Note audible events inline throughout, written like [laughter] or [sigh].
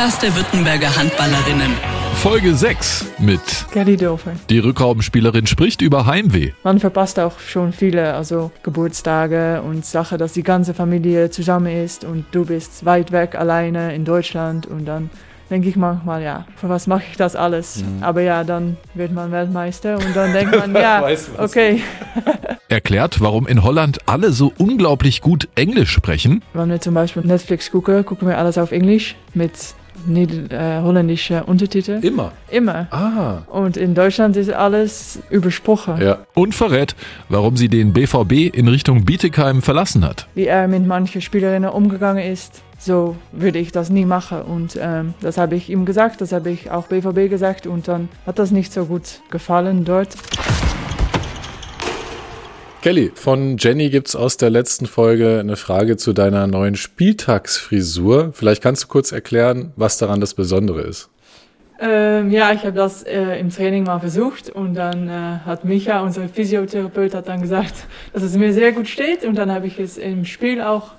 Podcast der Württemberger Handballerinnen. Folge 6 mit Kelly Dover. Die Rückraumspielerin spricht über Heimweh. Man verpasst auch schon viele, also Geburtstage und Sache, dass die ganze Familie zusammen ist und du bist weit weg alleine in Deutschland und dann denke ich manchmal, ja, für was mache ich das alles? Aber ja, dann wird man Weltmeister und dann denkt man, [laughs] ja, okay. [laughs] Erklärt, warum in Holland alle so unglaublich gut Englisch sprechen. Wenn wir zum Beispiel Netflix gucken, gucken wir alles auf Englisch mit äh, holländischen Untertiteln. Immer. Immer. Ah. Und in Deutschland ist alles übersprochen. Ja. Und verrät, warum sie den BVB in Richtung Bietigheim verlassen hat. wie er mit manchen Spielerinnen umgegangen ist. So würde ich das nie machen. Und ähm, das habe ich ihm gesagt, das habe ich auch BVB gesagt. Und dann hat das nicht so gut gefallen dort. Kelly, von Jenny gibt's aus der letzten Folge eine Frage zu deiner neuen Spieltagsfrisur. Vielleicht kannst du kurz erklären, was daran das Besondere ist. Ähm, ja, ich habe das äh, im Training mal versucht. Und dann äh, hat Micha, unser Physiotherapeut, hat dann gesagt, [laughs] dass es mir sehr gut steht. Und dann habe ich es im Spiel auch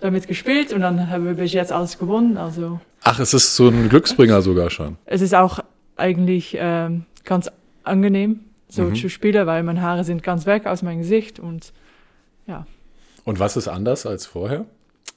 damit gespielt. Und dann wir bis jetzt alles gewonnen. Also Ach, es ist so ein Glücksbringer sogar schon. es ist auch eigentlich ähm, ganz angenehm, so Mhm. zu spielen, weil meine Haare sind ganz weg aus meinem Gesicht und ja. Und was ist anders als vorher?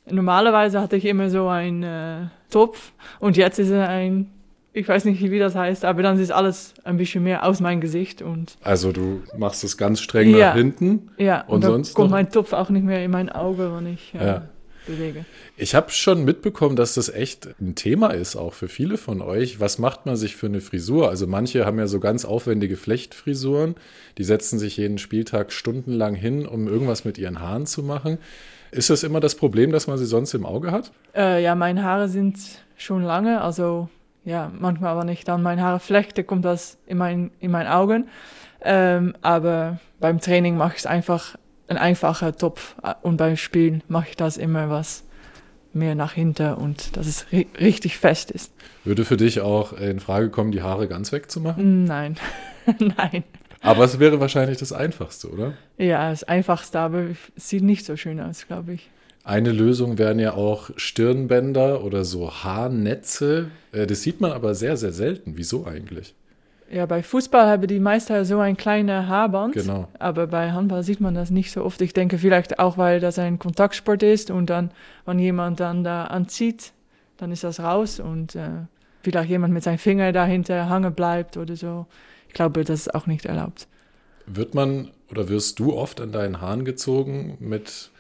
Normalerweise hatte ich immer so einen äh, Topf und jetzt ist er ein, ich weiß nicht, wie das heißt, aber dann ist alles ein bisschen mehr aus meinem Gesicht und Also du machst es ganz streng Ja. nach hinten. ja, Und und, dann sonst kommt noch? mein Topf auch nicht mehr in mein Auge, wenn ich äh, Ja. Bewege. Ich habe schon mitbekommen, dass das echt ein Thema ist, auch für viele von euch. Was macht man sich für eine Frisur? Also manche haben ja so ganz aufwendige Flechtfrisuren, die setzen sich jeden Spieltag stundenlang hin, um irgendwas mit ihren Haaren zu machen. Ist das immer das Problem, dass man sie sonst im Auge hat? Äh, ja, meine Haare sind schon lange, also ja, manchmal, wenn ich dann meine Haare flechte, kommt das in mein, in meinen Augen. Ähm, aber beim Training mache ich es einfach ein einfacher Topf äh, und beim Spiel mache ich das immer was mehr nach hinten und dass es ri richtig fest ist. Würde für dich auch in Frage kommen, die Haare ganz wegzumachen? Nein, [laughs] nein. Aber es wäre wahrscheinlich das Einfachste, oder? Ja, das Einfachste, aber sieht nicht so schön aus, glaube ich. Eine Lösung wären ja auch Stirnbänder oder so Haarnetze. Äh, Das sieht man aber sehr, sehr selten. Wieso eigentlich? Ja, bei Fußball haben die meisten so ein kleines Haarband. Genau. Aber bei Handball sieht man das nicht so oft. Ich denke vielleicht auch, weil das ein Kontaktsport ist und dann, wenn jemand dann da anzieht, dann ist das raus und äh, vielleicht jemand mit seinem Finger dahinter hangen bleibt oder so. Ich glaube, das ist auch nicht erlaubt. Wird man oder wirst du oft an deinen Haaren gezogen mit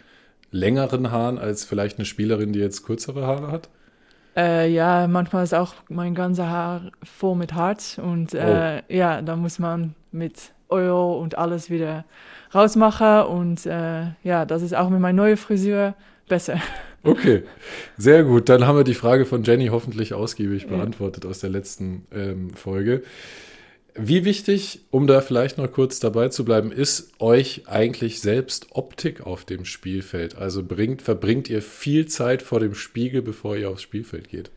längeren Haaren als vielleicht eine Spielerin, die jetzt kürzere Haare hat? Äh, ja, manchmal ist auch mein ganzer Haar voll mit Harz und äh, ja, da muss man mit Euro und alles wieder rausmachen und äh, ja, das ist auch mit meiner neuen Frisur besser. [laughs] Okay, sehr gut. Dann haben wir die Frage von Jenny hoffentlich ausgiebig beantwortet aus der letzten ähm, Folge. Wie wichtig, um da vielleicht noch kurz dabei zu bleiben, ist euch eigentlich selbst Optik auf dem Spielfeld? Also bringt, verbringt ihr viel Zeit vor dem Spiegel, bevor ihr aufs Spielfeld geht?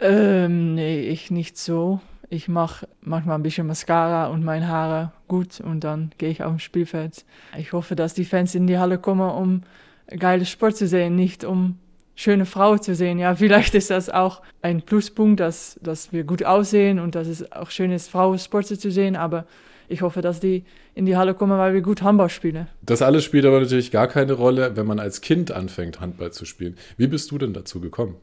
Ähm, nee, ich nicht so. Ich mache manchmal ein bisschen Mascara und meine Haare gut und dann gehe ich auf dem Spielfeld. Ich hoffe, dass die Fans in die Halle kommen, um geile Sport zu sehen, nicht um schöne Frau zu sehen. Ja, vielleicht ist das auch ein Pluspunkt, dass, dass wir gut aussehen und dass es auch schön ist, Frauensport zu sehen, aber ich hoffe, dass die in die Halle kommen, weil wir gut Handball spielen. Das alles spielt aber natürlich gar keine Rolle, wenn man als Kind anfängt, Handball zu spielen. Wie bist du denn dazu gekommen?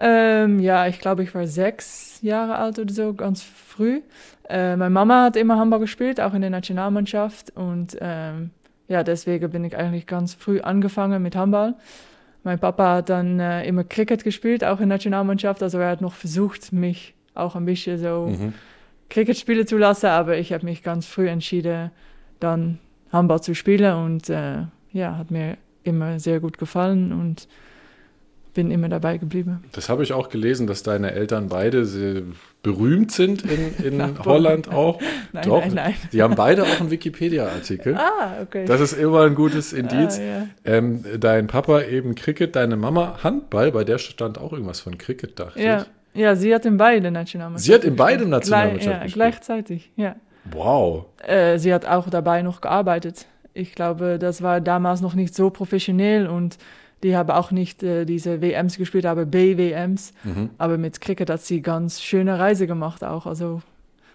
Ähm, ja, ich glaube, ich war sechs Jahre alt oder so, ganz früh. Äh, meine Mama hat immer Handball gespielt, auch in der Nationalmannschaft. Und ähm, ja, deswegen bin ich eigentlich ganz früh angefangen mit Handball. Mein Papa hat dann äh, immer Cricket gespielt, auch in der Nationalmannschaft. Also er hat noch versucht, mich auch ein bisschen so Mhm. Cricket spielen zu lassen. Aber ich habe mich ganz früh entschieden, dann Handball zu spielen. Und äh, ja, hat mir immer sehr gut gefallen und bin immer dabei geblieben. Das habe ich auch gelesen, dass deine Eltern beide berühmt sind in, in. Holland auch. [laughs] Nein, Doch, nein, nein. Die haben beide auch einen Wikipedia-Artikel. Ah, okay. Das ist immer ein gutes Indiz. Ah, ja. ähm, dein Papa eben Cricket, deine Mama Handball, bei der stand auch irgendwas von Cricket, dachte ja. ja, sie hat in beiden Nationalmannschaften. Sie hat in beiden. Nationalmannschaften Gleich, Ja, gespielt. gleichzeitig, ja. ich. Wow. Äh, sie hat auch dabei noch gearbeitet. Ich glaube, das war damals noch nicht so professionell und die haben auch nicht äh, diese WMs gespielt, aber BWMs. Aber mit Cricket hat sie ganz schöne Reise gemacht auch. Also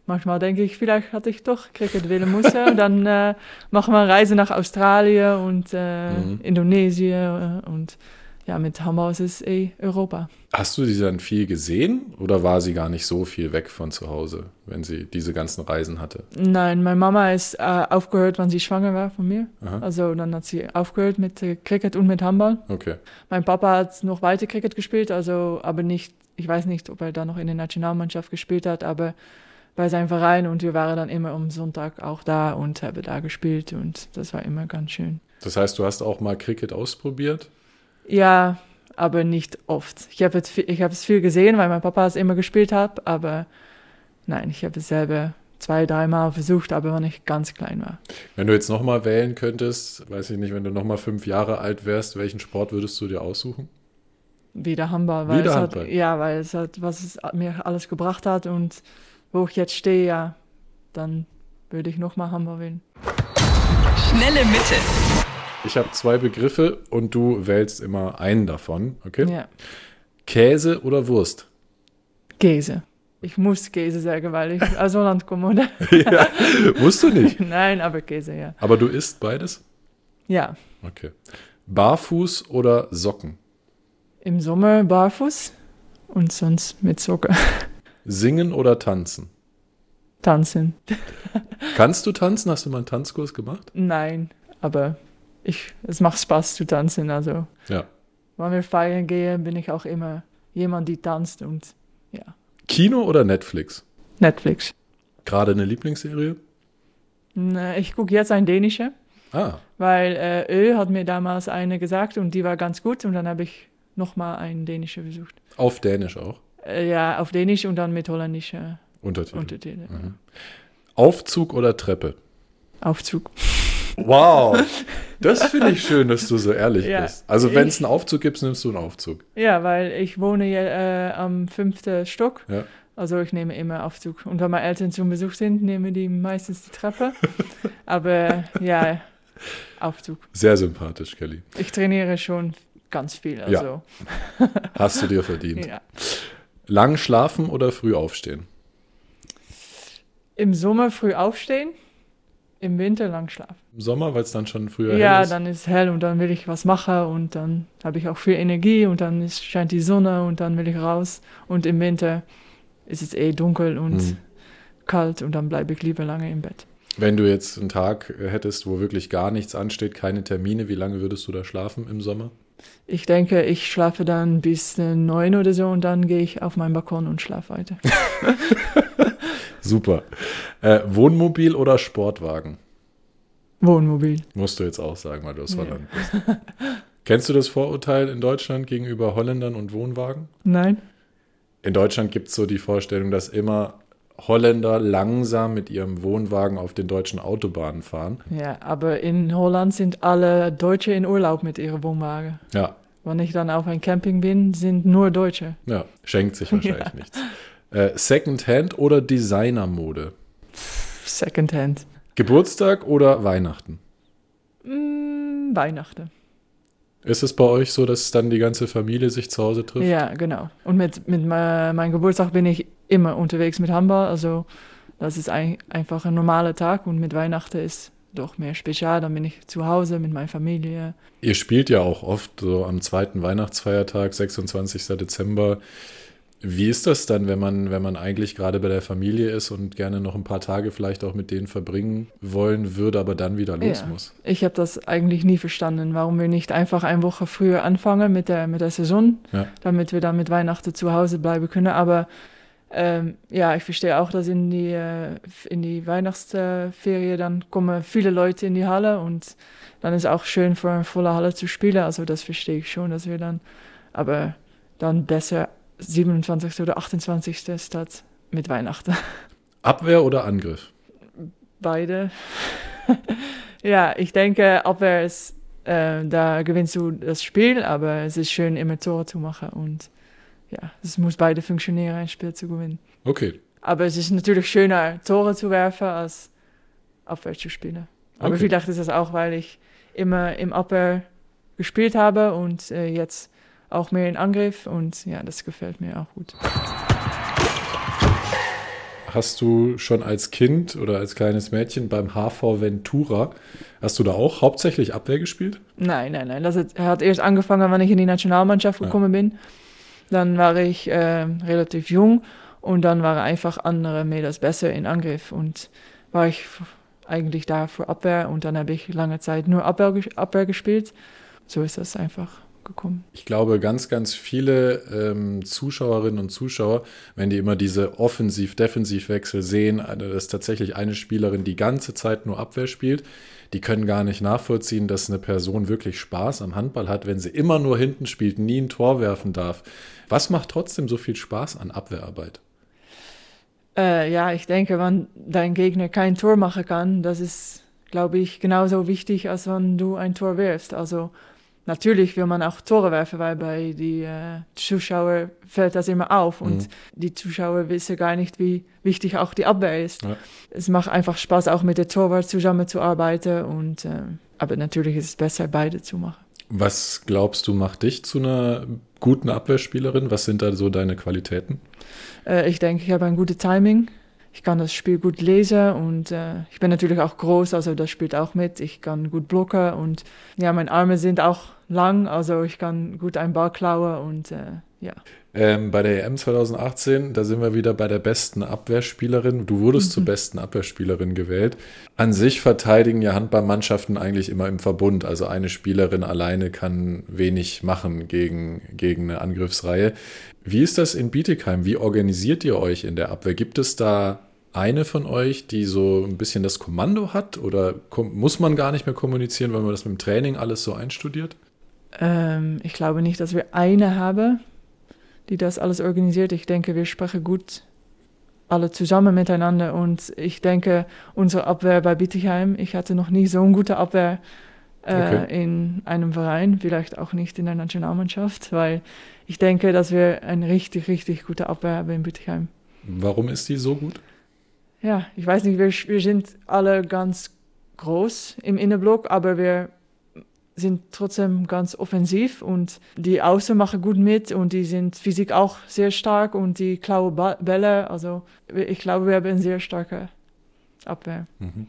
manchmal denke ich, vielleicht hatte ich doch Cricket wählen müssen. [laughs] Und dann äh, machen wir eine Reise nach Australien und äh, Indonesien äh, und ja, mit Hamburg ist es eh Europa. Hast du sie dann viel gesehen oder war sie gar nicht so viel weg von zu Hause, wenn sie diese ganzen Reisen hatte? Nein, meine Mama ist äh, aufgehört, wann sie schwanger war von mir. Also dann hat sie aufgehört mit äh, Cricket und mit Handball. Okay. Mein Papa hat noch weiter Cricket gespielt, also aber nicht, ich weiß nicht, ob er da noch in der Nationalmannschaft gespielt hat, aber bei seinem Verein und wir waren dann immer am Sonntag auch da und haben da gespielt und das war immer ganz schön. Das heißt, du hast auch mal Cricket ausprobiert? Ja, aber nicht oft. Ich habe es, ich habe es viel gesehen, weil mein Papa es immer gespielt hat, aber nein, ich habe es selber zwei, dreimal versucht, aber wenn ich ganz klein war. Wenn du jetzt nochmal wählen könntest, weiß ich nicht, wenn du nochmal fünf Jahre alt wärst, welchen Sport würdest du dir aussuchen? Wieder Handball, weil Wieder es Handball. hat, ja, weil es hat, was es mir alles gebracht hat und wo ich jetzt stehe, ja, dann würde ich nochmal Handball wählen. Schnelle Mitte. Ich habe zwei Begriffe und du wählst immer einen davon, okay? Ja, Käse oder Wurst? Käse. Ich muss Käse sagen, weil ich aus Holland komme, oder? [laughs] ja, musst du nicht. [laughs] Nein, aber Käse, ja. Aber du isst beides? Ja, Okay. Barfuß oder Socken? im Sommer barfuß und sonst mit Socken. Singen oder tanzen? Tanzen. Kannst du tanzen? Hast du mal einen Tanzkurs gemacht? Nein, aber ich, es macht Spaß zu tanzen. Also, Ja. wenn wir feiern gehen, bin ich auch immer jemand, die tanzt und ja, Kino oder Netflix? Netflix. Gerade eine Lieblingsserie? Na, Ich gucke jetzt ein dänische, Ah, weil äh, Ö hat mir damals eine gesagt und die war ganz gut und dann habe ich nochmal einen dänische besucht. auf Dänisch auch. Äh, ja, auf Dänisch und dann mit holländischer Untertitel. Untertitel. Aufzug oder Treppe? Aufzug. Wow, [laughs] das finde ich schön, dass du so ehrlich Ja, bist. Also wenn es einen Aufzug gibt, nimmst du einen Aufzug. Ja, weil ich wohne ja äh, am fünften Stock. Ja. Also ich nehme immer Aufzug. Und wenn meine Eltern zum Besuch sind, nehmen die meistens die Treppe. [laughs] Aber ja, Aufzug. Sehr sympathisch, Kelly. Ich trainiere schon ganz viel. Also [laughs] Hast du dir verdient. ja. Lang schlafen oder früh aufstehen? im Sommer früh aufstehen, im Winter lang schlafen. Im Sommer, weil es dann schon früher Ja, hell ist? dann ist hell und dann will ich was machen und dann habe ich auch viel Energie und dann ist, scheint die Sonne und dann will ich raus. Und im Winter ist es eh dunkel und Mhm. kalt und dann bleibe ich lieber lange im Bett. Wenn du jetzt einen Tag äh, hättest, wo wirklich gar nichts ansteht, keine Termine, wie lange würdest du da schlafen im Sommer? Ich denke, ich schlafe dann bis neun oder so und dann gehe ich auf meinen Balkon und schlafe weiter. [laughs] Super. Äh, Wohnmobil oder Sportwagen? Wohnmobil. Musst du jetzt auch sagen, weil du aus Ja. Holland bist. [laughs] Kennst du das Vorurteil in Deutschland gegenüber Holländern und Wohnwagen? Nein? In Deutschland gibt es so die Vorstellung, dass immer Holländer langsam mit ihrem Wohnwagen auf den deutschen Autobahnen fahren. Ja, aber in Holland sind alle Deutsche in Urlaub mit ihrem Wohnwagen. Ja, Wenn ich dann auf ein Camping bin, sind nur Deutsche. ja, schenkt sich [laughs] wahrscheinlich nichts. Äh, Secondhand oder Designermode? Secondhand. Geburtstag oder Weihnachten? Mm, Weihnachten. Ist es bei euch so, dass dann die ganze Familie sich zu Hause trifft? Ja, genau. Und mit, mit me- meinem Geburtstag bin ich immer unterwegs mit Handball. Also das ist ein, einfach ein normaler Tag und mit Weihnachten ist doch mehr spezial. Dann bin ich zu Hause mit meiner Familie. Ihr spielt ja auch oft so am zweiten Weihnachtsfeiertag, 26. Dezember. Wie ist das dann, wenn man, wenn man eigentlich gerade bei der Familie ist und gerne noch ein paar Tage vielleicht auch mit denen verbringen wollen würde, aber dann wieder los Ja. muss? Ich habe das eigentlich nie verstanden, warum wir nicht einfach eine Woche früher anfangen mit der, mit der Saison, Ja. damit wir dann mit Weihnachten zu Hause bleiben können. Aber ähm, ja, ich verstehe auch, dass in die, äh, in die Weihnachtsferien dann kommen viele Leute in die Halle und dann ist auch schön für eine volle Halle zu spielen. Also das verstehe ich schon, dass wir dann, aber dann besser 27. oder 28. statt mit Weihnachten. Abwehr oder Angriff? Beide. [laughs] ja, ich denke, Abwehr ist, äh, da gewinnst du das Spiel, aber es ist schön, immer Tore zu machen und ja, es muss beide funktionieren, ein Spiel zu gewinnen. Okay. Aber es ist natürlich schöner, Tore zu werfen, als Abwehr zu spielen. Aber Okay. vielleicht ist das auch, weil ich immer im Abwehr gespielt habe und äh, jetzt auch mehr in Angriff und ja, das gefällt mir auch gut. Hast du schon als Kind oder als kleines Mädchen beim HV Ventura, hast du da auch hauptsächlich Abwehr gespielt? Nein, nein, nein. Das hat erst angefangen, wenn ich in die Nationalmannschaft gekommen ja. bin. Dann war ich äh, relativ jung und dann waren einfach andere Mädels besser in Angriff und war ich eigentlich da für Abwehr und dann habe ich lange Zeit nur Abwehr, Abwehr gespielt. So ist das einfach gekommen. Ich glaube, ganz, ganz viele ähm, Zuschauerinnen und Zuschauer, wenn die immer diese Offensiv-Defensiv-Wechsel sehen, also dass tatsächlich eine Spielerin die ganze Zeit nur Abwehr spielt, die können gar nicht nachvollziehen, dass eine Person wirklich Spaß am Handball hat, wenn sie immer nur hinten spielt, nie ein Tor werfen darf. Was macht trotzdem so viel Spaß an Abwehrarbeit? Äh, ja, ich denke, wenn dein Gegner kein Tor machen kann, das ist, glaube ich, genauso wichtig, als wenn du ein Tor wirfst. Also natürlich will man auch Tore werfen, weil bei den äh, Zuschauern fällt das immer auf und mhm. die Zuschauer wissen gar nicht, wie wichtig auch die Abwehr ist. Ja. Es macht einfach Spaß, auch mit der Torwart zusammenzuarbeiten und äh, aber natürlich ist es besser, beide zu machen. Was glaubst du, macht dich zu einer guten Abwehrspielerin? Was sind da so deine Qualitäten? Äh, ich denke, ich habe ein gutes Timing. Ich kann das Spiel gut lesen und äh, ich bin natürlich auch groß, also das spielt auch mit. Ich kann gut blocken und ja, meine Arme sind auch lang, also ich kann gut einen Ball klauen und äh, ja. Ähm, bei der EM 2018, da sind wir wieder bei der besten Abwehrspielerin. Du wurdest mhm. zur besten Abwehrspielerin gewählt. An sich verteidigen ja Handballmannschaften eigentlich immer im Verbund. Also eine Spielerin alleine kann wenig machen gegen, gegen eine Angriffsreihe. Wie ist das in Bietigheim? Wie organisiert ihr euch in der Abwehr? Gibt es da eine von euch, die so ein bisschen das Kommando hat? Oder muss man gar nicht mehr kommunizieren, weil man das mit dem Training alles so einstudiert? Ähm, ich glaube nicht, dass wir eine haben, die das alles organisiert. Ich denke, wir sprechen gut alle zusammen miteinander und ich denke, unsere Abwehr bei Bittigheim, ich hatte noch nie so eine gute Abwehr äh, okay. in einem Verein, vielleicht auch nicht in der Nationalmannschaft, weil ich denke, dass wir eine richtig, richtig gute Abwehr haben in Bittigheim. Warum ist die so gut? Ja, ich weiß nicht, wir, wir sind alle ganz groß im Innenblock, aber wir sind trotzdem ganz offensiv und die Außen machen gut mit und die sind physik auch sehr stark und die klauen Bälle. Also ich glaube, wir haben eine sehr starke Abwehr. Mhm.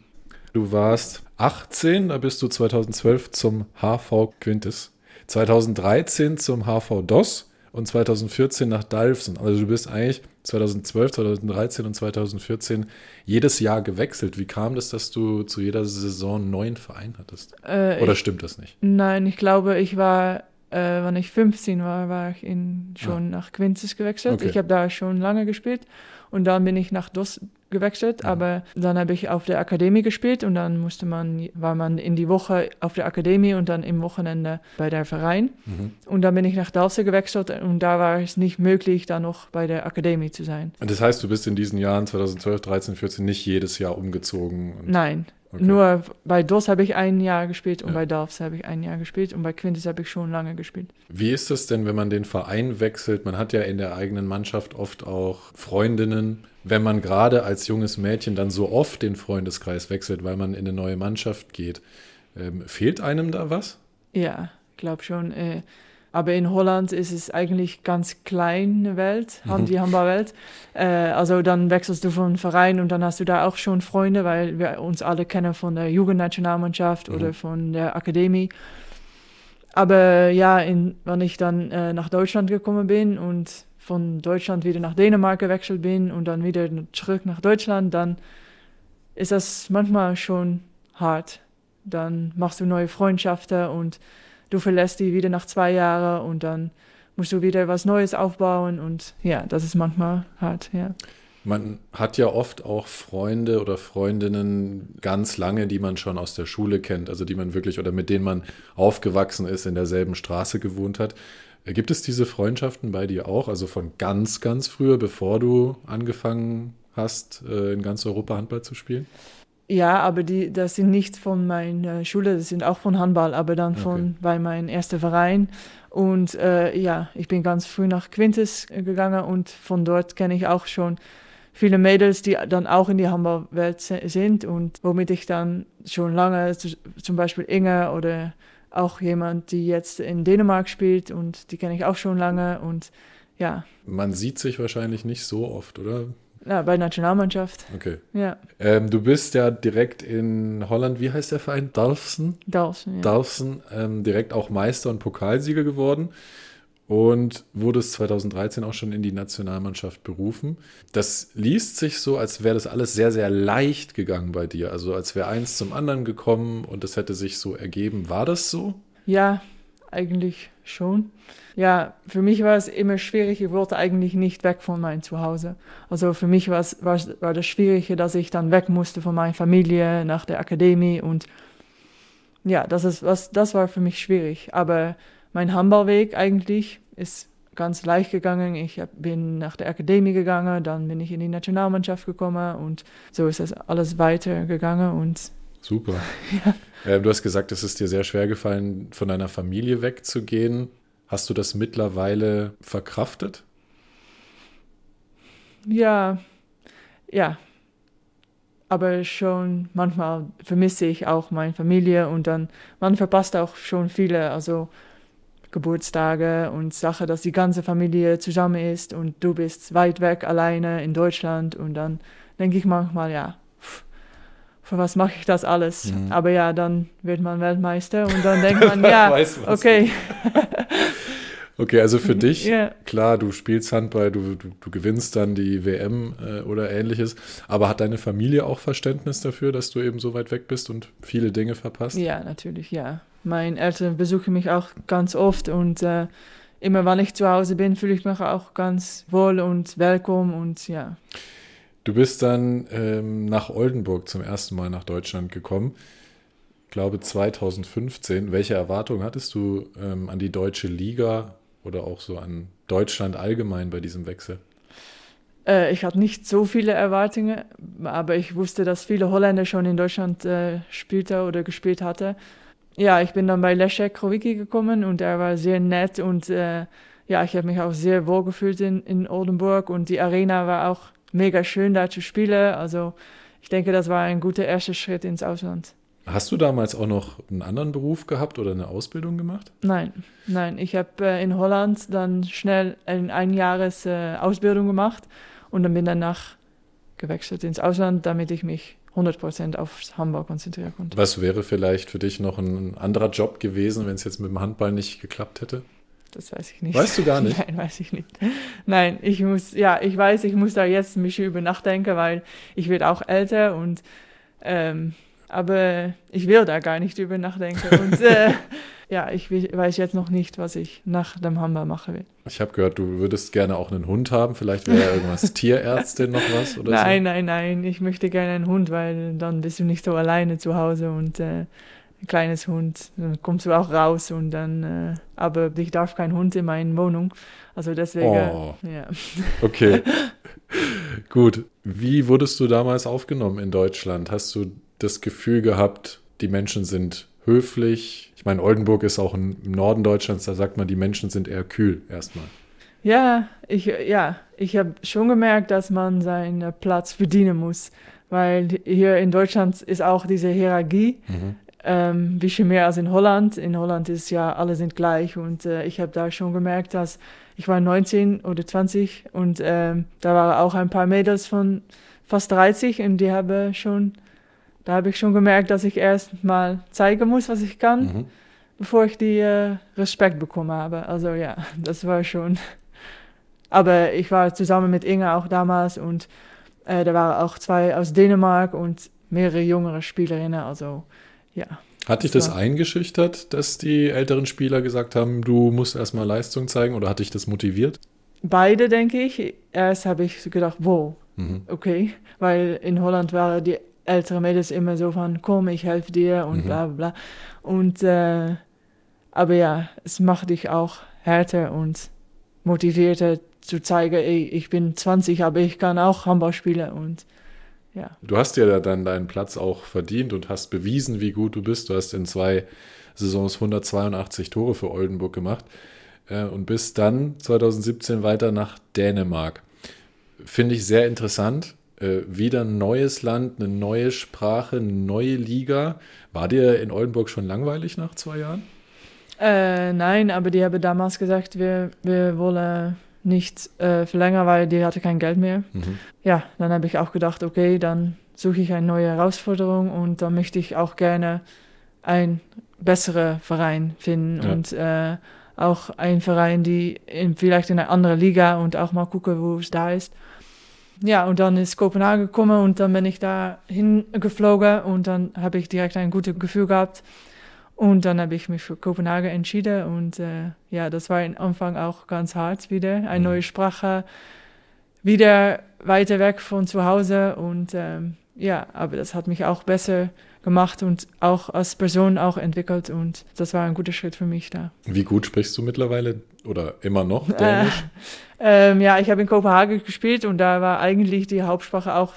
Du warst 18, da bist du 2012 zum HV Quintes, 2013 zum HV DOS und 2014 nach Dalfsen. Also du bist eigentlich 2012, 2013 und 2014 jedes Jahr gewechselt. Wie kam das, dass du zu jeder Saison einen neuen Verein hattest? Äh, Oder ich, stimmt das nicht? Nein, ich glaube, ich war, äh, wenn ich 15 war, war ich in, schon ah. nach Quintus gewechselt. Okay. Ich habe da schon lange gespielt und dann bin ich nach DOS gewechselt, aber dann habe ich auf der Akademie gespielt und dann musste man, war man in die Woche auf der Akademie und dann im Wochenende bei der Verein. Mhm. Und dann bin ich nach Dalfse gewechselt und da war es nicht möglich, da noch bei der Akademie zu sein. Und das heißt, du bist in diesen Jahren 2012, 13, 14 nicht jedes Jahr umgezogen? Nein, Okay. Nur bei DOS habe ich ein Jahr gespielt und ja. bei DARFs habe ich ein Jahr gespielt und bei Quintus habe ich schon lange gespielt. Wie ist es denn, wenn man den Verein wechselt? Man hat ja in der eigenen Mannschaft oft auch Freundinnen. Wenn man gerade als junges Mädchen dann so oft den Freundeskreis wechselt, weil man in eine neue Mannschaft geht, ähm, fehlt einem da was? Ja, ich glaube schon. Äh, aber in Holland ist es eigentlich ganz kleine Welt, mhm. die Handballwelt. Äh, also dann wechselst du von Verein und dann hast du da auch schon Freunde, weil wir uns alle kennen von der Jugendnationalmannschaft mhm. oder von der Akademie. Aber ja, in, wenn ich dann äh, nach Deutschland gekommen bin und von Deutschland wieder nach Dänemark gewechselt bin und dann wieder zurück nach Deutschland, dann ist das manchmal schon hart. Dann machst du neue Freundschaften und du verlässt die wieder nach zwei Jahren und dann musst du wieder was Neues aufbauen und ja, das ist manchmal hart, ja. Man hat ja oft auch Freunde oder Freundinnen ganz lange, die man schon aus der Schule kennt, also die man wirklich oder mit denen man aufgewachsen ist, in derselben Straße gewohnt hat. Gibt es diese Freundschaften bei dir auch, also von ganz, ganz früher, bevor du angefangen hast, äh, in ganz Europa Handball zu spielen? Ja, aber die, das sind nicht von meiner Schule, das sind auch von Handball, aber dann von, okay. bei meinem ersten Verein. Und äh, ja, ich bin ganz früh nach Quintus gegangen und von dort kenne ich auch schon viele Mädels, die dann auch in die Handballwelt sind und womit ich dann schon lange, zum Beispiel Inge oder auch jemand, die jetzt in Dänemark spielt und die kenne ich auch schon lange und ja. Man sieht sich wahrscheinlich nicht so oft, oder? Ja, bei Nationalmannschaft. Okay. Ja. Ähm, du bist ja direkt in Holland, wie heißt der Verein? Dalfsen? Dalfsen, ja. Dalfsen, ähm, direkt auch Meister und Pokalsieger geworden und wurdest 2013 auch schon in die Nationalmannschaft berufen. Das liest sich so, als wäre das alles sehr, sehr leicht gegangen bei dir. Also als wäre eins zum anderen gekommen und das hätte sich so ergeben. War das so? Ja, eigentlich schon. Ja, für mich war es immer schwierig. Ich wollte eigentlich nicht weg von meinem Zuhause. Also für mich war, es, war, war das Schwierige, dass ich dann weg musste von meiner Familie nach der Akademie und ja, das ist was, das war für mich schwierig. Aber mein Handballweg eigentlich ist ganz leicht gegangen. Ich bin nach der Akademie gegangen, dann bin ich in die Nationalmannschaft gekommen und so ist das alles weitergegangen und Super. [laughs] Ja. Äh, du hast gesagt, es ist dir sehr schwer gefallen, von deiner Familie wegzugehen. Hast du das mittlerweile verkraftet? Ja, ja. Aber schon manchmal vermisse ich auch meine Familie und dann, man verpasst auch schon viele, also Geburtstage und Sache, dass die ganze Familie zusammen ist und du bist weit weg alleine in Deutschland und dann denke ich manchmal, ja, für was mache ich das alles? Mhm. Aber ja, dann wird man Weltmeister und dann [laughs] denkt man, ja, okay. [laughs] okay, also für dich, yeah. klar, du spielst Handball, du, du, du gewinnst dann die WM äh, oder ähnliches, aber hat deine Familie auch Verständnis dafür, dass du eben so weit weg bist und viele Dinge verpasst? Ja, natürlich, ja. Meine Eltern besuchen mich auch ganz oft und äh, immer wenn ich zu Hause bin, fühle ich mich auch ganz wohl und willkommen und ja. Du bist dann ähm, nach Oldenburg zum ersten Mal nach Deutschland gekommen. Ich glaube 2015. Welche Erwartungen hattest du ähm, an die deutsche Liga oder auch so an Deutschland allgemein bei diesem Wechsel? Äh, ich hatte nicht so viele Erwartungen, aber ich wusste, dass viele Holländer schon in Deutschland äh, spielte oder gespielt hatten ja, ich bin dann bei Leszek Krowicki gekommen und er war sehr nett und äh, ja, ich habe mich auch sehr wohl gefühlt in, in Oldenburg und die Arena war auch mega schön da zu spielen. Also ich denke, das war ein guter erster Schritt ins Ausland. Hast du damals auch noch einen anderen Beruf gehabt oder eine Ausbildung gemacht? Nein, nein. Ich habe äh, in Holland dann schnell eine Einjahres äh, Ausbildung gemacht und dann bin danach gewechselt ins Ausland, damit ich mich 100% aufs Handball konzentrieren konnte. Was wäre vielleicht für dich noch ein anderer Job gewesen, wenn es jetzt mit dem Handball nicht geklappt hätte? Das weiß ich nicht. Weißt du gar [laughs] nicht? Nein, weiß ich nicht. Nein, ich muss, ja, ich weiß, ich muss da jetzt ein bisschen über nachdenken, weil ich werde auch älter und ähm, aber ich will da gar nicht über nachdenken. Und äh, [laughs] ja, ich weiß jetzt noch nicht, was ich nach dem Hammer machen will. Ich habe gehört, du würdest gerne auch einen Hund haben. Vielleicht wäre ja irgendwas [laughs] Tierärztin noch was oder nein, so. Nein, nein, nein. Ich möchte gerne einen Hund, weil dann bist du nicht so alleine zu Hause und äh, ein kleines Hund, dann kommst du auch raus und dann, äh, aber ich darf kein Hund in meiner Wohnung. Also deswegen, oh. ja. [laughs] Okay. Gut. Wie wurdest du damals aufgenommen in Deutschland? Hast du das Gefühl gehabt, die Menschen sind höflich. Ich meine, Oldenburg ist auch im Norden Deutschlands, da sagt man, die Menschen sind eher kühl erstmal. Ja, ich, ja, ich habe schon gemerkt, dass man seinen Platz verdienen muss, weil hier in Deutschland ist auch diese Hierarchie mhm. ähm, bisschen mehr als in Holland. In Holland ist ja, alle sind gleich und äh, ich habe da schon gemerkt, dass ich war 19 oder 20 und ähm, da waren auch ein paar Mädels von fast 30 und die haben schon da habe ich schon gemerkt, dass ich erst mal zeigen muss, was ich kann, mhm. bevor ich die äh, Respekt bekommen habe. Also ja, [laughs] das war schon. Aber ich war zusammen mit Inge auch damals und äh, da waren auch zwei aus Dänemark und mehrere jüngere Spielerinnen. Also ja. Hat dich das, eingeschüchtert, dass die älteren Spieler gesagt haben, du musst erstmal Leistung zeigen oder hat dich das motiviert? Beide, denke ich. Erst habe ich gedacht, wow, mhm. okay, weil in Holland waren die ältere Mädels immer so von, komm, ich helfe dir und mhm. bla bla. Und, äh, aber ja, es macht dich auch härter und motivierter zu zeigen, ey, ich bin 20, aber ich kann auch Handball spielen und ja. Du hast ja dann deinen Platz auch verdient und hast bewiesen, wie gut du bist. Du hast in zwei Saisons 182 Tore für Oldenburg gemacht äh, und bist dann 2017 weiter nach Dänemark. Finde ich sehr interessant, äh, wieder ein neues Land, eine neue Sprache, eine neue Liga. War dir in Oldenburg schon langweilig nach zwei Jahren? Äh, nein, aber die haben damals gesagt, wir, wir wollen nicht äh, verlängern, weil die hatte kein Geld mehr. Mhm. Ja, dann habe ich auch gedacht, okay, dann suche ich eine neue Herausforderung und dann möchte ich auch gerne einen besseren Verein finden Ja. und äh, auch einen Verein, die in, vielleicht in eine andere Liga und auch mal gucken, wo es da ist. Ja, und dann ist Kopenhagen gekommen und dann bin ich da hingeflogen und dann habe ich direkt ein gutes Gefühl gehabt. Und dann habe ich mich für Kopenhagen entschieden und äh, ja, das war am Anfang auch ganz hart wieder. Eine Mhm. neue Sprache, wieder weiter weg von zu Hause und ähm, ja, aber das hat mich auch besser gemacht und auch als Person auch entwickelt und das war ein guter Schritt für mich da. Wie gut sprichst du mittlerweile oder immer noch Äh, Dänisch? ähm, ja, ich habe in Kopenhagen gespielt und da war eigentlich die Hauptsprache auch,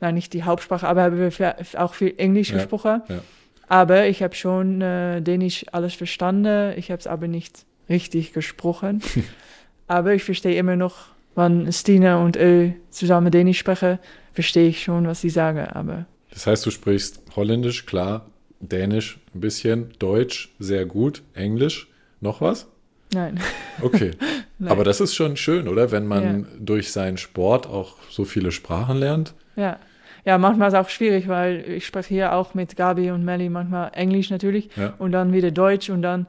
nein, nicht die Hauptsprache, aber viel- auch viel Englisch Ja, gesprochen. ja. Aber ich habe schon äh, Dänisch alles verstanden, ich habe es aber nicht richtig gesprochen. [laughs] aber ich verstehe immer noch, wenn Stine und Ö zusammen Dänisch sprechen, verstehe ich schon, was sie sagen, aber Das heißt, du sprichst Holländisch, klar, Dänisch ein bisschen, Deutsch sehr gut, Englisch, noch was? Nein. Okay. [laughs] nein. Aber das ist schon schön, oder? Wenn man Ja. durch seinen Sport auch so viele Sprachen lernt. Ja. Ja, manchmal ist es auch schwierig, weil ich spreche hier auch mit Gabi und Melly manchmal Englisch natürlich Ja. und dann wieder Deutsch und dann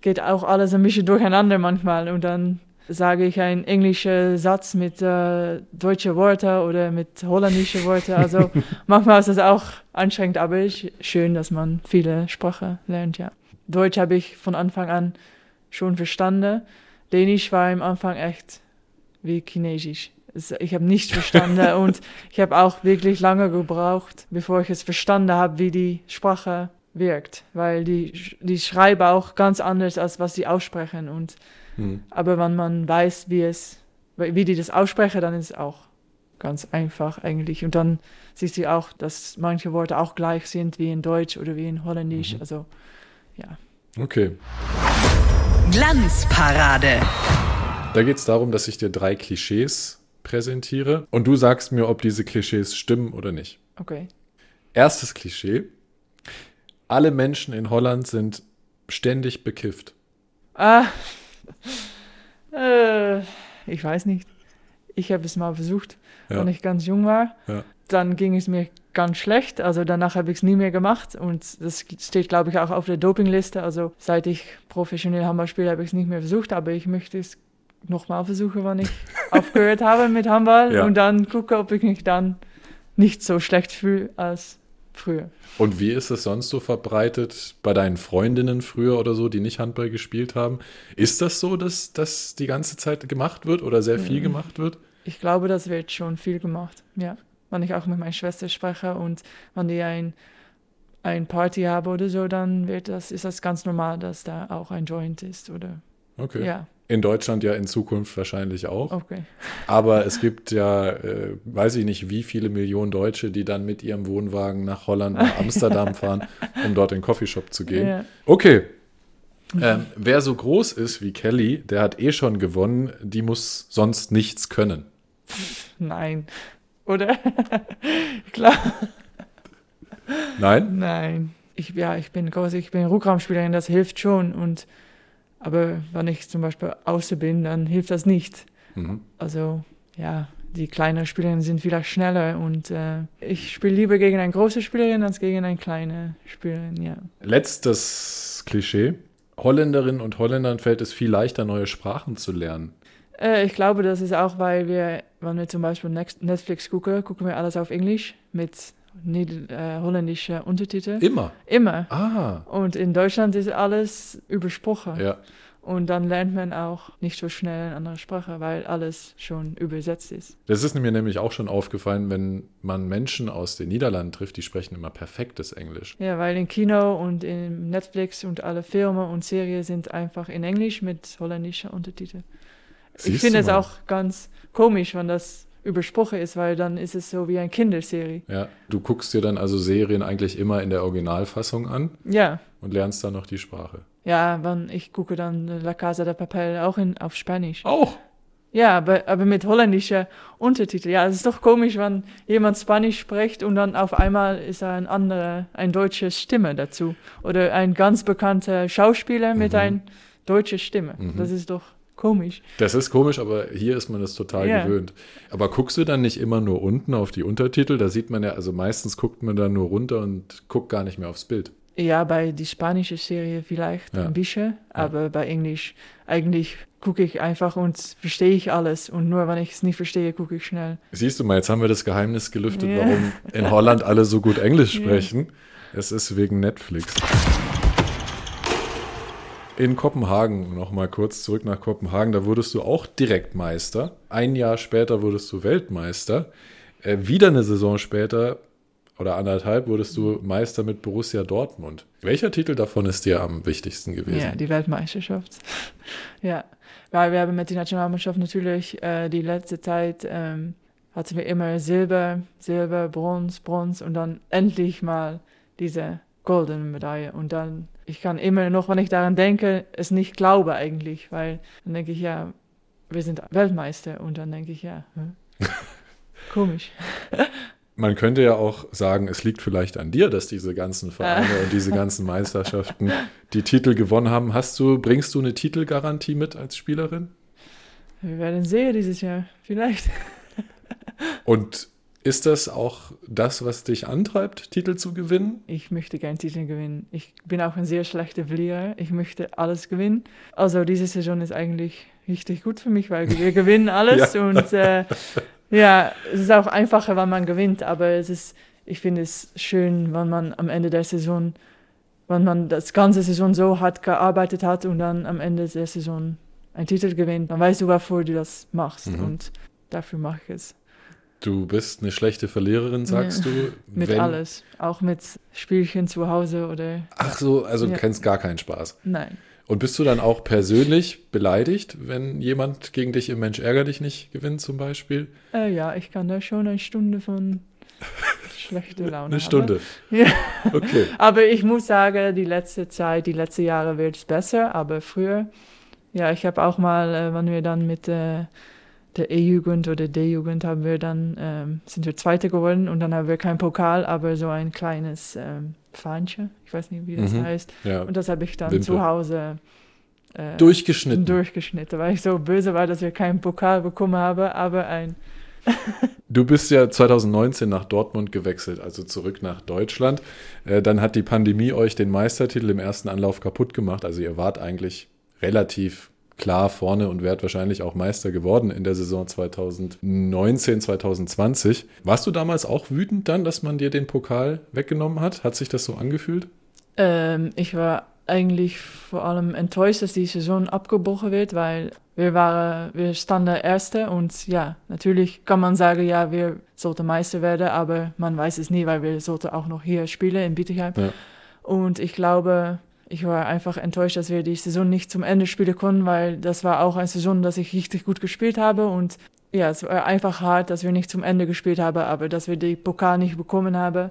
geht auch alles ein bisschen durcheinander manchmal und dann sage ich einen englischen Satz mit äh, deutschen Worten oder mit holländischen Worten. Also [laughs] manchmal ist das auch anstrengend, aber ich, schön, dass man viele Sprachen lernt, ja. Deutsch habe ich von Anfang an schon verstanden. Dänisch war am Anfang echt wie Chinesisch. Es- Ich habe nicht verstanden [laughs] und ich habe auch wirklich lange gebraucht, bevor ich es verstanden habe, wie die Sprache wirkt, weil die, die schreiben auch ganz anders, als was sie aussprechen. Und, Hm. aber wenn man weiß, wie, es, wie die das aussprechen, dann ist es auch ganz einfach eigentlich. Und dann siehst du auch, dass manche Worte auch gleich sind wie in Deutsch oder wie in Holländisch. Mhm. Also ja. Okay. Glanzparade. Da geht es darum, dass ich dir drei Klischees präsentiere und du sagst mir, ob diese Klischees stimmen oder nicht. Okay. Erstes Klischee. Alle Menschen in Holland sind ständig bekifft. Ah, äh, ich weiß nicht. Ich habe es mal versucht, Ja. als ich ganz jung war. Ja. Dann ging es mir ganz schlecht. Also danach habe ich es nie mehr gemacht. Und das steht, glaube ich, auch auf der Dopingliste. Also seit ich professionell Handball spiele, habe ich es nicht mehr versucht. Aber ich möchte es nochmal versuchen, wann ich [laughs] aufgehört habe mit Handball. Ja. Und dann gucke, ob ich mich dann nicht so schlecht fühle als früher. Und wie ist es sonst so verbreitet bei deinen Freundinnen früher oder so, die nicht Handball gespielt haben? Ist das so, dass das die ganze Zeit gemacht wird oder sehr viel Mhm. gemacht wird? Ich glaube, das wird schon viel gemacht. Ja. Wenn ich auch mit meiner Schwester spreche und wenn die ein, ein Party haben oder so, dann wird das, ist das ganz normal, dass da auch ein Joint ist. Oder Okay. ja, In Deutschland ja in Zukunft wahrscheinlich auch. okay. Aber es gibt ja, äh, weiß ich nicht, wie viele Millionen Deutsche, die dann mit ihrem Wohnwagen nach Holland, nach Amsterdam [laughs] fahren, um dort in den Coffeeshop zu gehen. Ja. Okay. Ähm, wer so groß ist wie Kelly, der hat eh schon gewonnen, die muss sonst nichts können. Nein. Oder? [laughs] Klar. Nein? Nein. Ich, ja, ich bin groß, ich bin Rückraumspielerin, das hilft schon. Und, aber wenn ich zum Beispiel außen bin, dann hilft das nicht. Mhm. Also ja, die kleinen Spielerinnen sind vielleicht schneller und äh, ich spiele lieber gegen eine große Spielerin als gegen eine kleine Spielerin, ja. Letztes Klischee. Holländerinnen und Holländern fällt es viel leichter, neue Sprachen zu lernen. Äh, ich glaube, das ist auch, weil wir, wenn wir zum Beispiel Netflix gucken, gucken wir alles auf Englisch mit Nieder äh, holländischen Untertiteln. Immer. Immer. Ah, Und in Deutschland ist alles übersprochen. ja. Und dann lernt man auch nicht so schnell eine andere Sprache, weil alles schon übersetzt ist. Das ist mir nämlich auch schon aufgefallen, wenn man Menschen aus den Niederlanden trifft, die sprechen immer perfektes Englisch. Ja, weil in Kino und in Netflix und alle Filme und Serien sind einfach in Englisch mit holländischen Untertiteln. Ich finde es auch ganz komisch, wenn das übersprochen ist, weil dann ist es so wie eine Kinderserie. Ja, du guckst dir dann also Serien eigentlich immer in der Originalfassung an Ja, und lernst dann noch die Sprache. ja, wenn ich gucke dann La Casa de Papel auch in, auf Spanisch. Auch? Ja, aber, aber mit holländischer Untertitel. Ja, es ist doch komisch, wenn jemand Spanisch spricht und dann auf einmal ist er ein anderer, ein deutsche Stimme dazu. Oder ein ganz bekannter Schauspieler mit Mhm. einer deutschen Stimme. Das ist doch komisch. Das ist komisch, aber hier ist man das total Ja. gewöhnt. Aber guckst du dann nicht immer nur unten auf die Untertitel? Da sieht man ja, also meistens guckt man dann nur runter und guckt gar nicht mehr aufs Bild. Ja, bei die spanische Serie vielleicht Ja. ein bisschen, aber bei Englisch eigentlich gucke ich einfach und verstehe ich alles. Und nur wenn ich es nicht verstehe, gucke ich schnell. Siehst du mal, jetzt haben wir das Geheimnis gelüftet, Ja. warum in Holland alle so gut Englisch Ja. sprechen. Es ist wegen Netflix. In Kopenhagen, nochmal kurz zurück nach Kopenhagen, da wurdest du auch direkt Meister. Ein Jahr später wurdest du Weltmeister. Äh, wieder eine Saison später oder anderthalb wurdest du Meister mit Borussia Dortmund. Welcher Titel davon ist dir am wichtigsten gewesen? Ja, die Weltmeisterschaft. [laughs] ja, weil wir haben mit der Nationalmannschaft natürlich äh, die letzte Zeit ähm, hatten wir immer Silber, Silber, Bronze, Bronze und dann endlich mal diese goldene Medaille. Und dann, ich kann immer noch, wenn ich daran denke, es nicht glaube eigentlich, weil dann denke ich, ja, wir sind Weltmeister und dann denke ich, ja, hm, [laughs] komisch. Man könnte ja auch sagen, es liegt vielleicht an dir, dass diese ganzen Vereine und diese ganzen Meisterschaften [laughs] die Titel gewonnen haben. Hast du, bringst du eine Titelgarantie mit als Spielerin? Wir werden sehen dieses Jahr, vielleicht. Und ist das auch das, was dich antreibt, Titel zu gewinnen? Ich möchte gern Titel gewinnen. Ich bin auch ein sehr schlechter Verlierer. Ich möchte alles gewinnen. Also diese Saison ist eigentlich richtig gut für mich, weil wir [laughs] gewinnen alles Ja. und äh, ja, es ist auch einfacher, wenn man gewinnt. Aber es ist, ich finde es schön, wenn man am Ende der Saison, wenn man das ganze Saison so hart gearbeitet hat und dann am Ende der Saison einen Titel gewinnt, dann weißt du, wofür du das machst Mhm. und dafür mache ich es. Du bist eine schlechte Verliererin, sagst Ja. du. [laughs] Mit Wenn- alles, auch mit Spielchen zu Hause oder Ach so, also du Ja. kennst gar keinen Spaß. nein. Und bist du dann auch persönlich beleidigt, wenn jemand gegen dich im Mensch ärger dich nicht gewinnt zum Beispiel? Äh, ja, ich kann da schon eine Stunde von [laughs] schlechter Laune Eine. Stunde. Ja. Okay. [laughs] Aber ich muss sagen, die letzte Zeit, die letzten Jahre wird es besser, aber früher, ja, ich habe auch mal, äh, wenn wir dann mit äh, der E-Jugend oder D-Jugend haben wir dann, ähm, sind wir Zweite geworden und dann haben wir kein Pokal, aber so ein kleines ähm, Fahnchen, ich weiß nicht, wie das Mhm. heißt. Ja. Und das habe ich dann Wimpel. zu Hause äh, Durchgeschnitten. durchgeschnitten, weil ich so böse war, dass wir keinen Pokal bekommen haben, aber ein [laughs] Du bist ja 2019 nach Dortmund gewechselt, also zurück nach Deutschland. Äh, dann hat die Pandemie euch den Meistertitel im ersten Anlauf kaputt gemacht. Also ihr wart eigentlich relativ klar vorne und wärt wahrscheinlich auch Meister geworden in der Saison 2019, 2020. Warst du damals auch wütend dann, dass man dir den Pokal weggenommen hat? Hat sich das so angefühlt? Ähm, ich war eigentlich vor allem enttäuscht, dass die Saison abgebrochen wird, weil wir waren, wir standen Erste und ja, natürlich kann man sagen, ja, wir sollten Meister werden, aber man weiß es nie, weil wir sollten auch noch hier spielen in Bietigheim. Ja. Und ich glaube, ich war einfach enttäuscht, dass wir die Saison nicht zum Ende spielen konnten, weil das war auch eine Saison, dass ich richtig gut gespielt habe und ja, es war einfach hart, dass wir nicht zum Ende gespielt haben, aber dass wir die Pokal nicht bekommen haben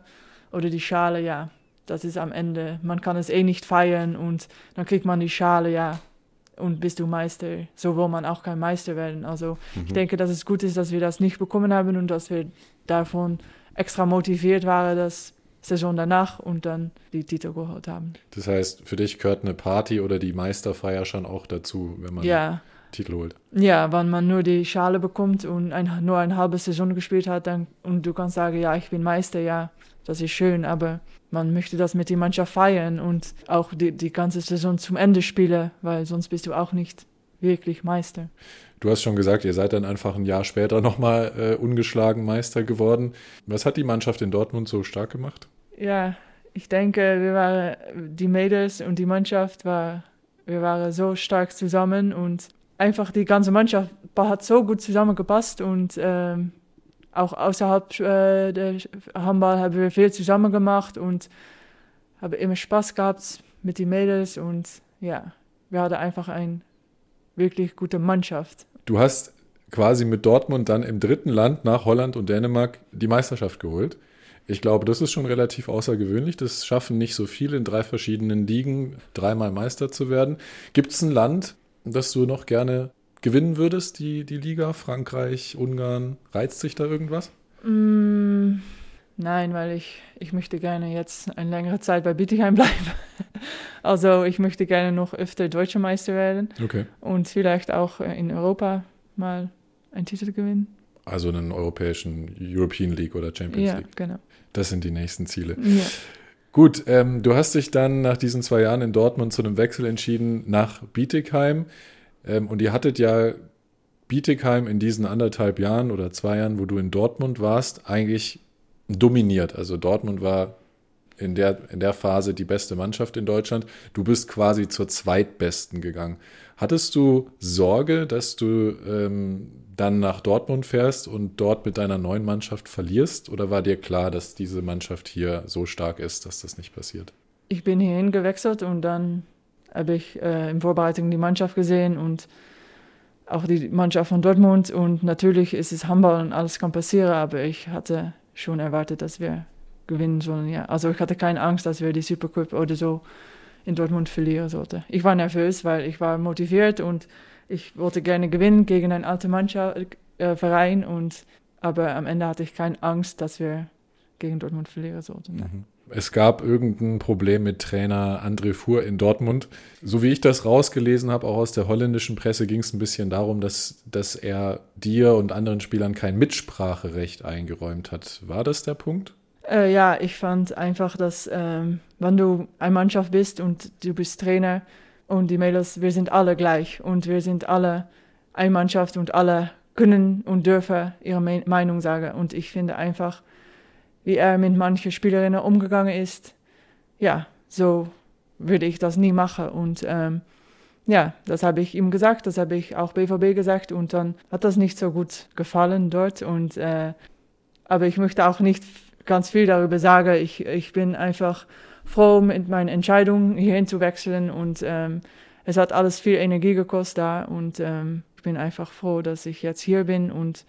oder die Schale, ja, das ist am Ende, man kann es eh nicht feiern und dann kriegt man die Schale, ja, und bist du Meister. So will man auch kein Meister werden. Also ich denke, dass es gut ist, dass wir das nicht bekommen haben und dass wir davon extra motiviert waren, das Saison danach und dann die Titel geholt haben. Das heißt, für dich gehört eine Party oder die Meisterfeier schon auch dazu, wenn man Ja, Titel holt. ja, wenn man nur die Schale bekommt und ein, nur eine halbe Saison gespielt hat dann, und du kannst sagen, ja, ich bin Meister, ja, das ist schön, aber man möchte das mit der Mannschaft feiern und auch die, die ganze Saison zum Ende spielen, weil sonst bist du auch nicht wirklich Meister. Du hast schon gesagt, ihr seid dann einfach ein Jahr später nochmal äh, ungeschlagen Meister geworden. Was hat die Mannschaft in Dortmund so stark gemacht? Ja, ich denke, wir waren, die Mädels und die Mannschaft war, wir waren so stark zusammen und einfach die ganze Mannschaft hat so gut zusammengepasst und ähm, auch außerhalb äh, der Handball haben wir viel zusammen gemacht und haben immer Spaß gehabt mit den Mädels und ja, wir hatten einfach eine wirklich gute Mannschaft. Du hast quasi mit Dortmund dann im dritten Land nach Holland und Dänemark die Meisterschaft geholt. Ich glaube, das ist schon relativ außergewöhnlich. Das schaffen nicht so viele in drei verschiedenen Ligen, dreimal Meister zu werden. Gibt es ein Land, das du noch gerne gewinnen würdest, die, die Liga? Frankreich, Ungarn, reizt sich da irgendwas? Mm, nein, weil ich, ich möchte gerne jetzt eine längere Zeit bei Bietigheim [laughs] bleiben. Also ich möchte gerne noch öfter Deutscher Meister werden Okay. und vielleicht auch in Europa mal einen Titel gewinnen. Also einen europäischen European League oder Champions Ja, League. genau. Das sind die nächsten Ziele. Ja. Gut, ähm, du hast dich dann nach diesen zwei Jahren in Dortmund zu einem Wechsel entschieden nach Bietigheim. Ähm, und ihr hattet ja Bietigheim in diesen anderthalb Jahren oder zwei Jahren, wo du in Dortmund warst, eigentlich dominiert. Also Dortmund war in der, in der Phase die beste Mannschaft in Deutschland. Du bist quasi zur zweitbesten gegangen. Hattest du Sorge, dass du ähm, dann nach Dortmund fährst und dort mit deiner neuen Mannschaft verlierst? Oder war dir klar, dass diese Mannschaft hier so stark ist, dass das nicht passiert? Ich bin hierhin gewechselt und dann habe ich äh, in Vorbereitung die Mannschaft gesehen und auch die Mannschaft von Dortmund. Und natürlich ist es Handball und alles kann passieren, aber ich hatte schon erwartet, dass wir gewinnen sollen. Ja. Also ich hatte keine Angst, dass wir die Supercup oder so in Dortmund verlieren sollten. Ich war nervös, weil ich war motiviert und ich wollte gerne gewinnen gegen einen alten Mannschaft, äh, Verein. Und, aber am Ende hatte ich keine Angst, dass wir gegen Dortmund verlieren sollten. Nein. Es gab irgendein Problem mit Trainer André Fuhr in Dortmund. So wie ich das rausgelesen habe, auch aus der holländischen Presse, ging es ein bisschen darum, dass, dass er dir und anderen Spielern kein Mitspracherecht eingeräumt hat. War das der Punkt? Äh, ja, ich fand einfach, dass ähm, wenn du eine Mannschaft bist und du bist Trainer und die Mädels, wir sind alle gleich und wir sind alle eine Mannschaft und alle können und dürfen ihre Me Meinung sagen. Und ich finde einfach, wie er mit manchen Spielerinnen umgegangen ist, ja, so würde ich das nie machen. Und ähm, ja, das habe ich ihm gesagt, das habe ich auch BVB gesagt und dann hat das nicht so gut gefallen dort. Und, äh, aber ich möchte auch nicht ganz viel darüber sagen. Ich, ich bin einfach froh mit meinen Entscheidungen hierhin zu wechseln und ähm, es hat alles viel Energie gekostet da und ähm, ich bin einfach froh, dass ich jetzt hier bin und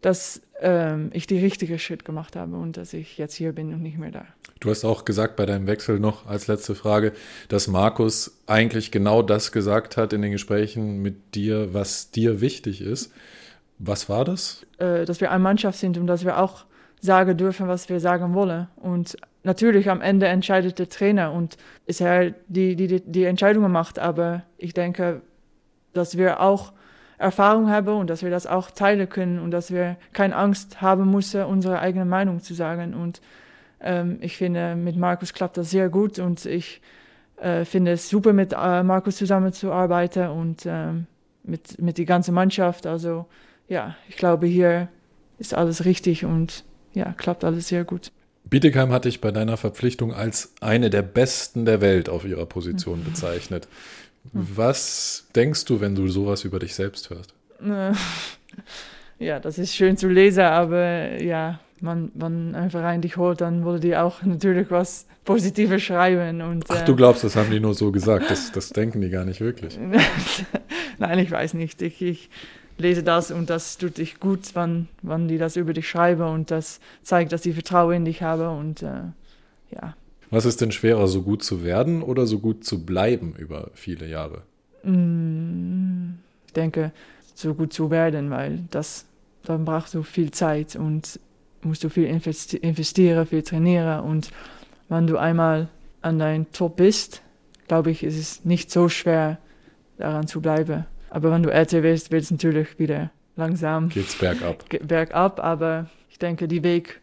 dass ähm, ich die richtige Schritt gemacht habe und dass ich jetzt hier bin und nicht mehr da. Du hast auch gesagt bei deinem Wechsel noch als letzte Frage, dass Markus eigentlich genau das gesagt hat in den Gesprächen mit dir, was dir wichtig ist. Was war das? Äh, dass wir eine Mannschaft sind und dass wir auch sagen dürfen, was wir sagen wollen. Und natürlich am Ende entscheidet der Trainer und ist er die, die die Entscheidungen macht. Aber ich denke, dass wir auch Erfahrung haben und dass wir das auch teilen können und dass wir keine Angst haben müssen, unsere eigene Meinung zu sagen. Und ähm, ich finde, mit Markus klappt das sehr gut und ich äh, finde es super, mit äh, Markus zusammenzuarbeiten und ähm, mit, mit die ganze Mannschaft. Also ja, ich glaube, hier ist alles richtig und ja, klappt alles sehr gut. Bietigheim hat dich bei deiner Verpflichtung als eine der besten der Welt auf ihrer Position bezeichnet. Was denkst du, wenn du sowas über dich selbst hörst? [laughs] Ja, das ist schön zu lesen, aber ja, man, wenn ein Verein dich holt, dann wollen die auch natürlich was Positives schreiben. Und, Ach, äh, du glaubst, das haben die nur so gesagt. Das, das denken die gar nicht wirklich. [laughs] Nein, ich weiß nicht. Ich, ich lese das und das tut dich gut, wann, wann die das über dich schreiben und das zeigt, dass sie Vertrauen in dich haben und äh, ja. Was ist denn schwerer, so gut zu werden oder so gut zu bleiben über viele Jahre? Mm, Ich denke, so gut zu werden, weil das, dann brauchst du viel Zeit und musst du viel investi investieren, viel trainieren und wenn du einmal an dein Top bist, glaube ich, ist es nicht so schwer, daran zu bleiben. Aber wenn du älter wirst, wird es natürlich wieder langsam Geht's bergab. bergab, aber ich denke, die Weg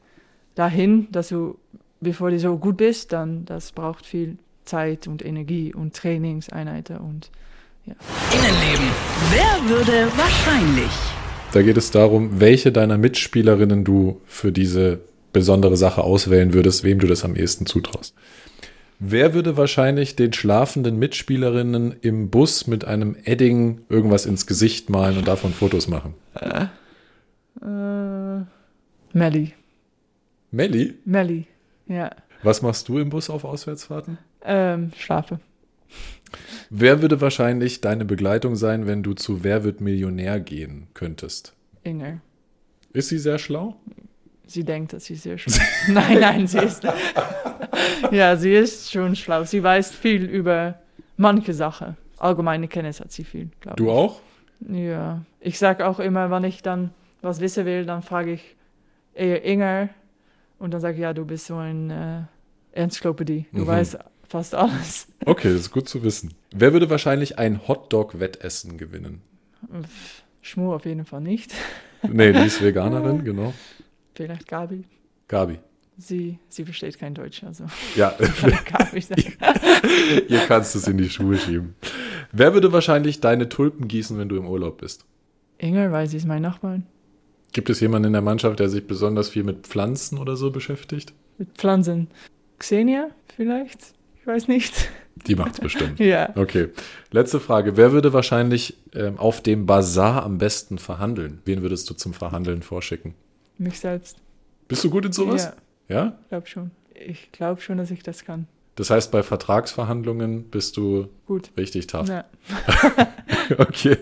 dahin, dass du, bevor du so gut bist, dann das braucht viel Zeit und Energie und Trainingseinheiten und Innenleben. Wer würde wahrscheinlich? Da geht es darum, welche deiner Mitspielerinnen du für diese besondere Sache auswählen würdest, wem du das am ehesten zutraust. Wer würde wahrscheinlich den schlafenden Mitspielerinnen im Bus mit einem Edding irgendwas ins Gesicht malen und davon Fotos machen? Äh, Melli. Melli, Melli, ja. was machst du im Bus auf Auswärtsfahrten? Ähm, schlafe. Wer würde wahrscheinlich deine Begleitung sein, wenn du zu Wer wird Millionär gehen könntest? Inger. Ist sie sehr schlau? Sie denkt, dass sie sehr schlau ist. [laughs] nein, nein, sie ist. [laughs] ja, sie ist schon schlau. Sie weiß viel über manche Sachen. Allgemeine Kenntnis hat sie viel, glaube Du ich. auch? Ja, ich sage auch immer, wenn ich dann was wissen will, dann frage ich eher Inger und dann sage ich, ja, du bist so ein äh, Enzyklopädie. Du Mhm. weißt fast alles. Okay, das ist gut zu wissen. Wer würde wahrscheinlich ein Hotdog-Wettessen gewinnen? Schmur auf jeden Fall nicht. Nee, die ist [laughs] Veganerin, genau. Vielleicht Gabi. Gabi. Sie, sie versteht kein Deutsch, also Ja, [laughs] Gabi. [laughs] ihr kannst es in die Schuhe schieben. Wer würde wahrscheinlich deine Tulpen gießen, wenn du im Urlaub bist? Inger, weil sie ist mein Nachbarn. Gibt es jemanden in der Mannschaft, der sich besonders viel mit Pflanzen oder so beschäftigt? Mit Pflanzen. Xenia vielleicht? Ich weiß nicht. Die macht's bestimmt. [laughs] Ja. Okay. Letzte Frage. Wer würde wahrscheinlich ähm, auf dem Bazar am besten verhandeln? Wen würdest du zum Verhandeln vorschicken? Mich selbst. Bist du gut in sowas? Ja, Ja? glaube schon. Ich glaube schon, dass ich das kann. Das heißt, bei Vertragsverhandlungen bist du Gut. richtig tough. Ja. [laughs] Okay.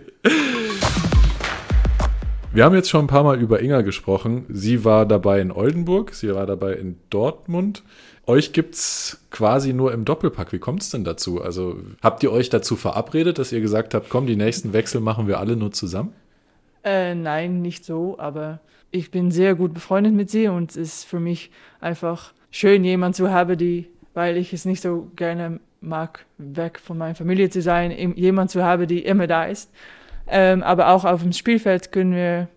Wir haben jetzt schon ein paar Mal über Inga gesprochen. Sie war dabei in Oldenburg, sie war dabei in Dortmund. Euch gibt's quasi nur im Doppelpack. Wie kommt's denn dazu? Also habt ihr euch dazu verabredet, dass ihr gesagt habt, komm, die nächsten Wechsel machen wir alle nur zusammen? Äh, nein, nicht so, aber ich bin sehr gut befreundet mit sie und es ist für mich einfach schön, jemand zu haben, die, weil ich es nicht so gerne mag, weg von meiner Familie zu sein, im- jemand zu haben, die immer da ist. Ähm, aber auch auf dem Spielfeld können wir,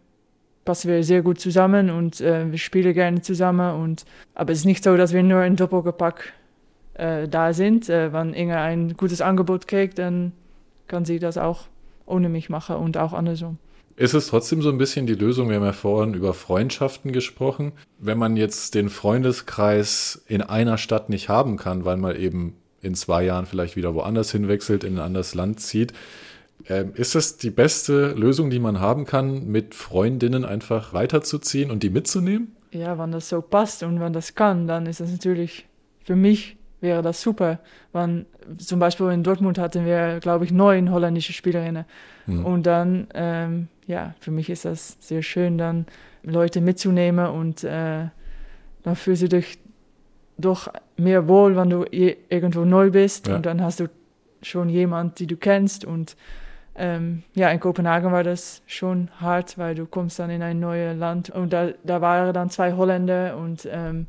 passen wir sehr gut zusammen und äh, wir spielen gerne zusammen. Und, aber es ist nicht so, dass wir nur in Doppelgepack äh, da sind. Äh, wenn Inge ein gutes Angebot kriegt, dann kann sie das auch ohne mich machen und auch andersrum. Ist es trotzdem so ein bisschen die Lösung? Wir haben ja vorhin über Freundschaften gesprochen. Wenn man jetzt den Freundeskreis in einer Stadt nicht haben kann, weil man eben in zwei Jahren vielleicht wieder woanders hinwechselt, in ein anderes Land zieht, ähm, ist das die beste Lösung, die man haben kann, mit Freundinnen einfach weiterzuziehen und die mitzunehmen? Ja, wenn das so passt und wenn das kann, dann ist das natürlich, für mich wäre das super. Wenn, zum Beispiel in Dortmund hatten wir, glaube ich, neun holländische Spielerinnen. Hm. Und dann, ähm, ja, für mich ist das sehr schön, dann Leute mitzunehmen und äh, dann fühlst du dich doch mehr wohl, wenn du irgendwo neu bist Ja. und dann hast du schon jemand, die du kennst und ähm, ja, in Kopenhagen war das schon hart, weil du kommst dann in ein neues Land und da, da waren dann zwei Holländer und ähm,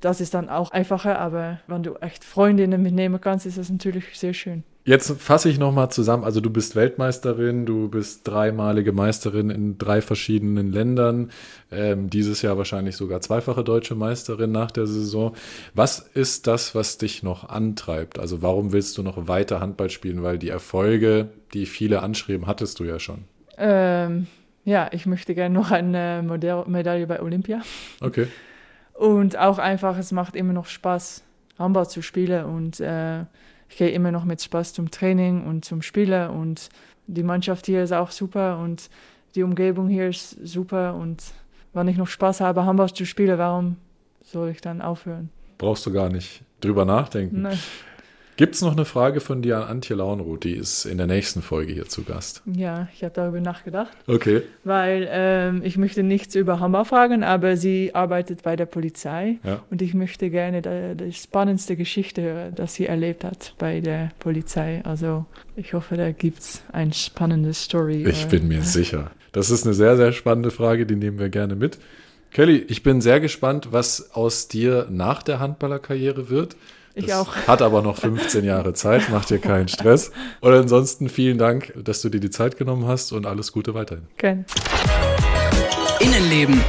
das ist dann auch einfacher, aber wenn du echt Freundinnen mitnehmen kannst, ist das natürlich sehr schön. Jetzt fasse ich nochmal zusammen. Also du bist Weltmeisterin, du bist dreimalige Meisterin in drei verschiedenen Ländern. Ähm, dieses Jahr wahrscheinlich sogar zweifache deutsche Meisterin nach der Saison. Was ist das, was dich noch antreibt? Also warum willst du noch weiter Handball spielen? Weil die Erfolge, die viele anschrieben, hattest du ja schon. Ähm, ja, ich möchte gerne noch eine Modell Medaille bei Olympia. Okay. Und auch einfach, es macht immer noch Spaß, Handball zu spielen. Und äh, ich gehe immer noch mit Spaß zum Training und zum Spielen. Und die Mannschaft hier ist auch super und die Umgebung hier ist super. Und wenn ich noch Spaß habe, Handball zu spielen, warum soll ich dann aufhören? Brauchst du gar nicht drüber nachdenken. Nein. Gibt es noch eine Frage von dir an Antje Launroth? Die ist in der nächsten Folge hier zu Gast. Ja, ich habe darüber nachgedacht. Okay. Weil ähm, ich möchte nichts über Handball fragen, aber sie arbeitet bei der Polizei. Ja. Und ich möchte gerne die, die spannendste Geschichte hören, dass sie erlebt hat bei der Polizei. Also ich hoffe, da gibt es eine spannende Story. Ich äh, bin mir [laughs] sicher. Das ist eine sehr, sehr spannende Frage, die nehmen wir gerne mit. Kelly, ich bin sehr gespannt, was aus dir nach der Handballerkarriere wird. Ich Das auch. Hat aber noch 15 Jahre Zeit, macht dir keinen Stress. Und ansonsten vielen Dank, dass du dir die Zeit genommen hast und alles Gute weiterhin. Gerne. Innenleben.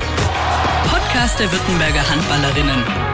Podcast der Württemberger Handballerinnen.